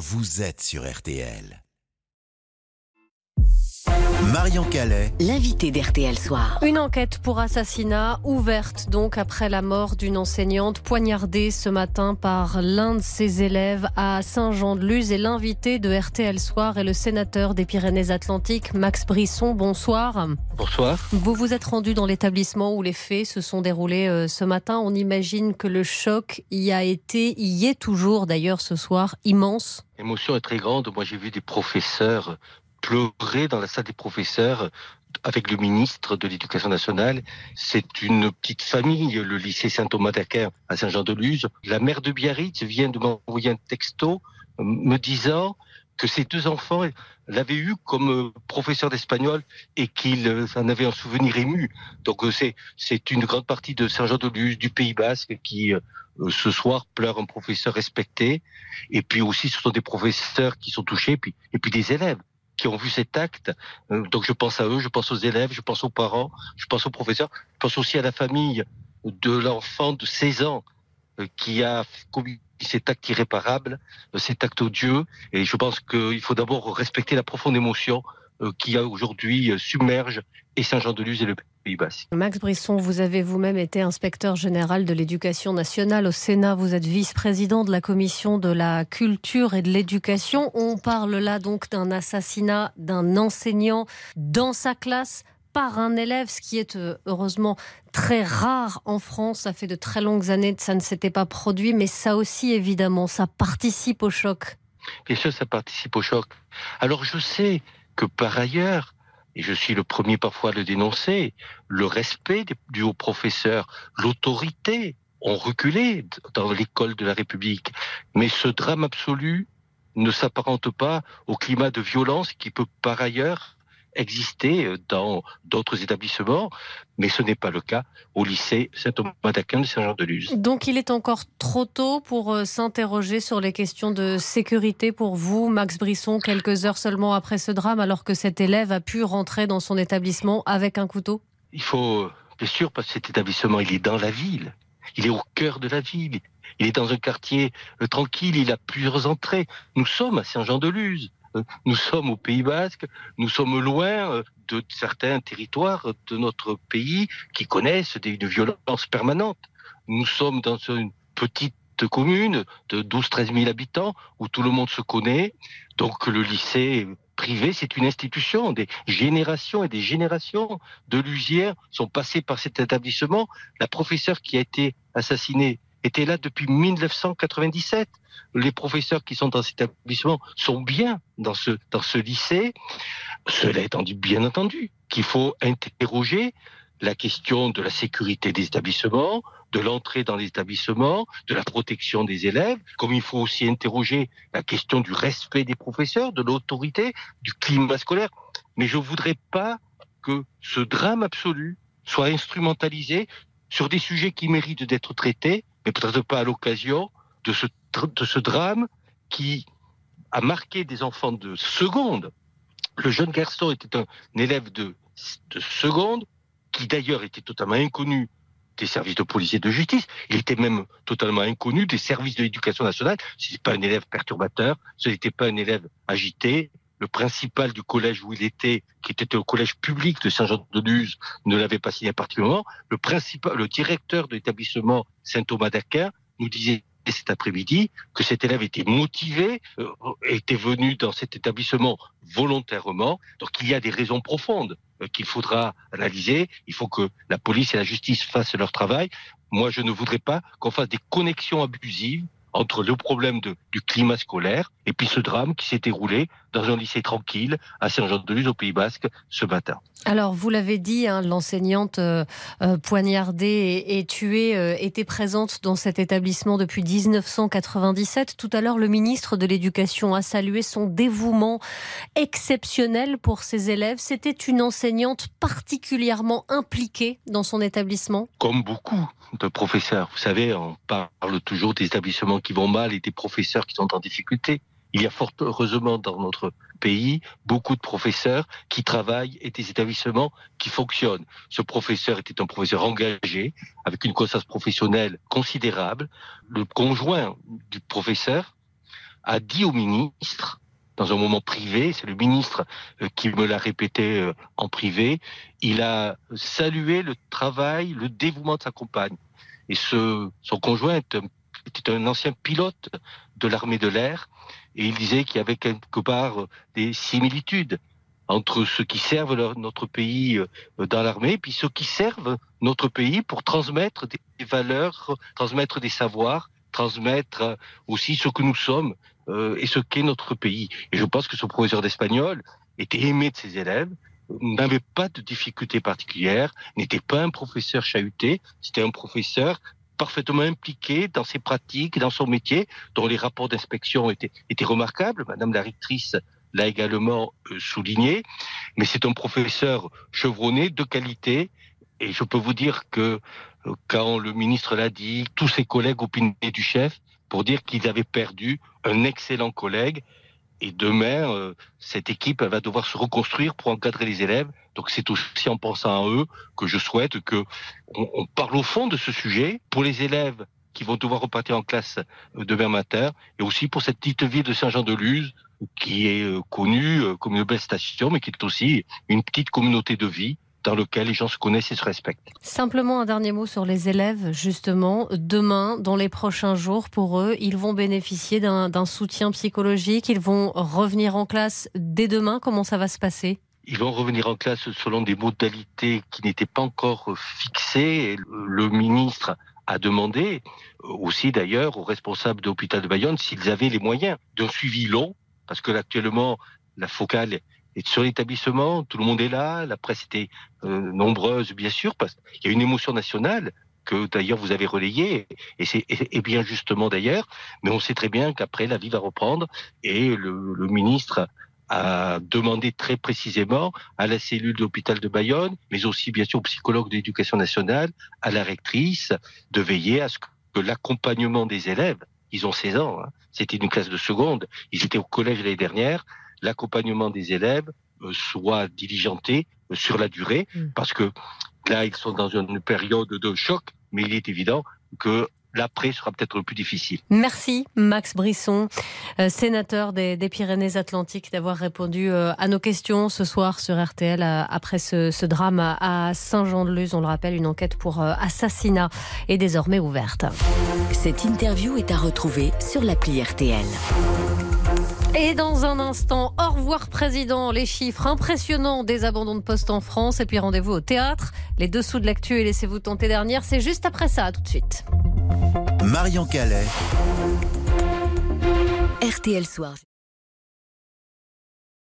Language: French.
vous êtes sur RTL. Marion Calais. L'invité d'RTL Soir. Une enquête pour assassinat ouverte donc après la mort d'une enseignante poignardée ce matin par l'un de ses élèves à Saint-Jean-de-Luz et l'invité de RTL Soir est le sénateur des Pyrénées-Atlantiques Max Brisson. Bonsoir. Bonsoir. Vous vous êtes rendu dans l'établissement où les faits se sont déroulés euh, ce matin. On imagine que le choc y a été, y est toujours d'ailleurs ce soir, immense. L'émotion est très grande. Moi j'ai vu des professeurs pleurer dans la salle des professeurs avec le ministre de l'Éducation nationale. C'est une petite famille, le lycée Saint-Thomas d'Aquin à Saint-Jean-de-Luz. La mère de Biarritz vient de m'envoyer un texto euh, me disant que ses deux enfants l'avaient eu comme euh, professeur d'espagnol et qu'il euh, en avait un souvenir ému. Donc c'est c'est une grande partie de Saint-Jean-de-Luz, du Pays Basque, qui ce soir pleure un professeur respecté. Et puis aussi, ce sont des professeurs qui sont touchés, puis et puis des élèves qui ont vu cet acte. Euh, donc je pense à eux, je pense aux élèves, je pense aux parents, je pense aux professeurs, je pense aussi à la famille de l'enfant de 16 ans euh, qui a commis cet acte irréparable, euh, cet acte odieux. Et je pense qu'il faut d'abord respecter la profonde émotion qui aujourd'hui submerge et Saint-Jean-de-Luz et le Max Brisson, vous avez vous-même été inspecteur général de l'éducation nationale au Sénat. Vous êtes vice-président de la commission de la culture et de l'éducation. On parle là donc d'un assassinat d'un enseignant dans sa classe par un élève, ce qui est euh, heureusement très rare en France. Ça fait de très longues années que ça ne s'était pas produit, mais ça aussi, évidemment, ça participe au choc. Bien sûr, ça participe au choc. Alors je sais que par ailleurs, et je suis le premier parfois à le dénoncer, le respect du haut professeur, l'autorité ont reculé dans l'école de la République. Mais ce drame absolu ne s'apparente pas au climat de violence qui peut par ailleurs exister euh, dans d'autres établissements, mais ce n'est pas le cas au lycée Saint-Thomas d'Aquin de Saint-Jean-de-Luz. Donc il est encore trop tôt pour euh, s'interroger sur les questions de sécurité pour vous, Max Brisson, quelques heures seulement après ce drame, alors que cet élève a pu rentrer dans son établissement avec un couteau? Il faut, bien sûr, parce que cet établissement, il est dans la ville. Il est au cœur de la ville. Il est dans un quartier euh, tranquille, il a plusieurs entrées. Nous sommes à Saint-Jean-de-Luz. Nous sommes au Pays Basque, nous sommes loin euh, de certains territoires de notre pays qui connaissent des, une violence permanente. Nous sommes dans une petite commune de 12-13 000 habitants où tout le monde se connaît. Donc le lycée privé, c'est une institution. Des générations et des générations de Lusières sont passées par cet établissement. La professeure qui a été assassinée était là depuis 1997. Les professeurs qui sont dans cet établissement sont bien dans ce, dans ce lycée. Cela étant dit, bien entendu, qu'il faut interroger la question de la sécurité des établissements, de l'entrée dans les établissements, de la protection des élèves, comme il faut aussi interroger la question du respect des professeurs, de l'autorité, du climat scolaire. Mais je ne voudrais pas que ce drame absolu soit instrumentalisé sur des sujets qui méritent d'être traités mais peut-être pas à l'occasion de ce, de ce drame qui a marqué des enfants de seconde. Le jeune garçon était un, élève de, de seconde, qui d'ailleurs était totalement inconnu des services de police et de justice. Il était même totalement inconnu des services de l'éducation nationale. Ce n'était pas un élève perturbateur, ce n'était pas un élève agité. Le principal du collège où il était, qui était au collège public de Saint-Jean-de-Luz, ne l'avait pas signé particulièrement. Le principal, le directeur de l'établissement Saint-Thomas d'Aquin nous disait cet après-midi que cet élève était motivé, euh, était venu dans cet établissement volontairement. Donc il y a des raisons profondes euh, qu'il faudra analyser. Il faut que la police et la justice fassent leur travail. Moi, je ne voudrais pas qu'on fasse des connexions abusives entre le problème de, du climat scolaire et puis ce drame qui s'est déroulé dans un lycée tranquille à Saint-Jean-de-Luz au Pays Basque ce matin. Alors vous l'avez dit, hein, l'enseignante euh, euh, poignardée et, tuée euh, était présente dans cet établissement depuis 1997. Tout à l'heure, le ministre de l'Éducation a salué son dévouement exceptionnel pour ses élèves. C'était une enseignante particulièrement impliquée dans son établissement. Comme beaucoup de professeurs. Vous savez, on parle toujours des établissements qui vont mal et des professeurs qui sont en difficulté. Il y a fort heureusement dans notre pays beaucoup de professeurs qui travaillent et des établissements qui fonctionnent. Ce professeur était un professeur engagé, avec une conscience professionnelle considérable. Le conjoint du professeur a dit au ministre, dans un moment privé, c'est le ministre euh, qui me l'a répété euh, en privé, il a salué le travail, le dévouement de sa compagne. Et ce, son conjoint était un ancien pilote de l'armée de l'air, et il disait qu'il y avait quelque part des similitudes entre ceux qui servent notre pays euh, dans l'armée, puis ceux qui servent notre pays pour transmettre des valeurs, transmettre des savoirs, transmettre aussi ce que nous sommes euh, et ce qu'est notre pays. Et je pense que ce professeur d'espagnol était aimé de ses élèves, n'avait pas de difficultés particulières, n'était pas un professeur chahuté, c'était un professeur parfaitement impliqué dans ses pratiques, dans son métier, dont les rapports d'inspection étaient, étaient remarquables. Madame la rectrice l'a également euh, souligné. Mais c'est un professeur chevronné, de qualité. Et je peux vous dire que euh, quand le ministre l'a dit, tous ses collègues opinaient du chef pour dire qu'ils avaient perdu un excellent collègue. Et demain, euh, cette équipe va devoir se reconstruire pour encadrer les élèves. Donc c'est aussi en pensant à eux que je souhaite que on parle au fond de ce sujet pour les élèves qui vont devoir repartir en classe demain matin et aussi pour cette petite ville de Saint-Jean-de-Luz qui est euh, connue euh, comme une belle station, mais qui est aussi une petite communauté de vie dans laquelle les gens se connaissent et se respectent. Simplement un dernier mot sur les élèves, justement. Demain, dans les prochains jours, pour eux, ils vont bénéficier d'un soutien psychologique, ils vont revenir en classe dès demain. Comment ça va se passer? Ils vont revenir en classe selon des modalités qui n'étaient pas encore fixées. Le ministre a demandé aussi d'ailleurs aux responsables de l'hôpital de Bayonne s'ils avaient les moyens d'un suivi long parce que actuellement, la focale est sur l'établissement, tout le monde est là, la presse était euh, nombreuse, bien sûr, parce qu'il y a une émotion nationale que d'ailleurs vous avez relayée, et c'est et bien justement d'ailleurs, mais on sait très bien qu'après la vie va reprendre, et le, le ministre a demandé très précisément à la cellule de l'hôpital de Bayonne, mais aussi bien sûr au psychologue de l'éducation nationale, à la rectrice, de veiller à ce que l'accompagnement des élèves ils ont 16 ans. Hein. C'était une classe de seconde. Ils étaient au collège l'année dernière. L'accompagnement des élèves euh, soit diligenté euh, sur la durée, mm. parce que là, ils sont dans une période de choc, mais il est évident que l'après sera peut-être le plus difficile. Merci Max Brisson, euh, sénateur des, Pyrénées-Atlantiques, d'avoir répondu à nos questions ce soir sur RTL après ce, drame à Saint-Jean-de-Luz. On le rappelle, une enquête pour assassinat est désormais ouverte. Cette interview est à retrouver sur l'appli RTL. Et dans un instant, au revoir président, les chiffres impressionnants des abandons de poste en France et puis rendez-vous au théâtre. Les dessous de l'actu et laissez-vous tenter dernière, c'est juste après ça, tout de suite. Marion Calais. RTL Soir.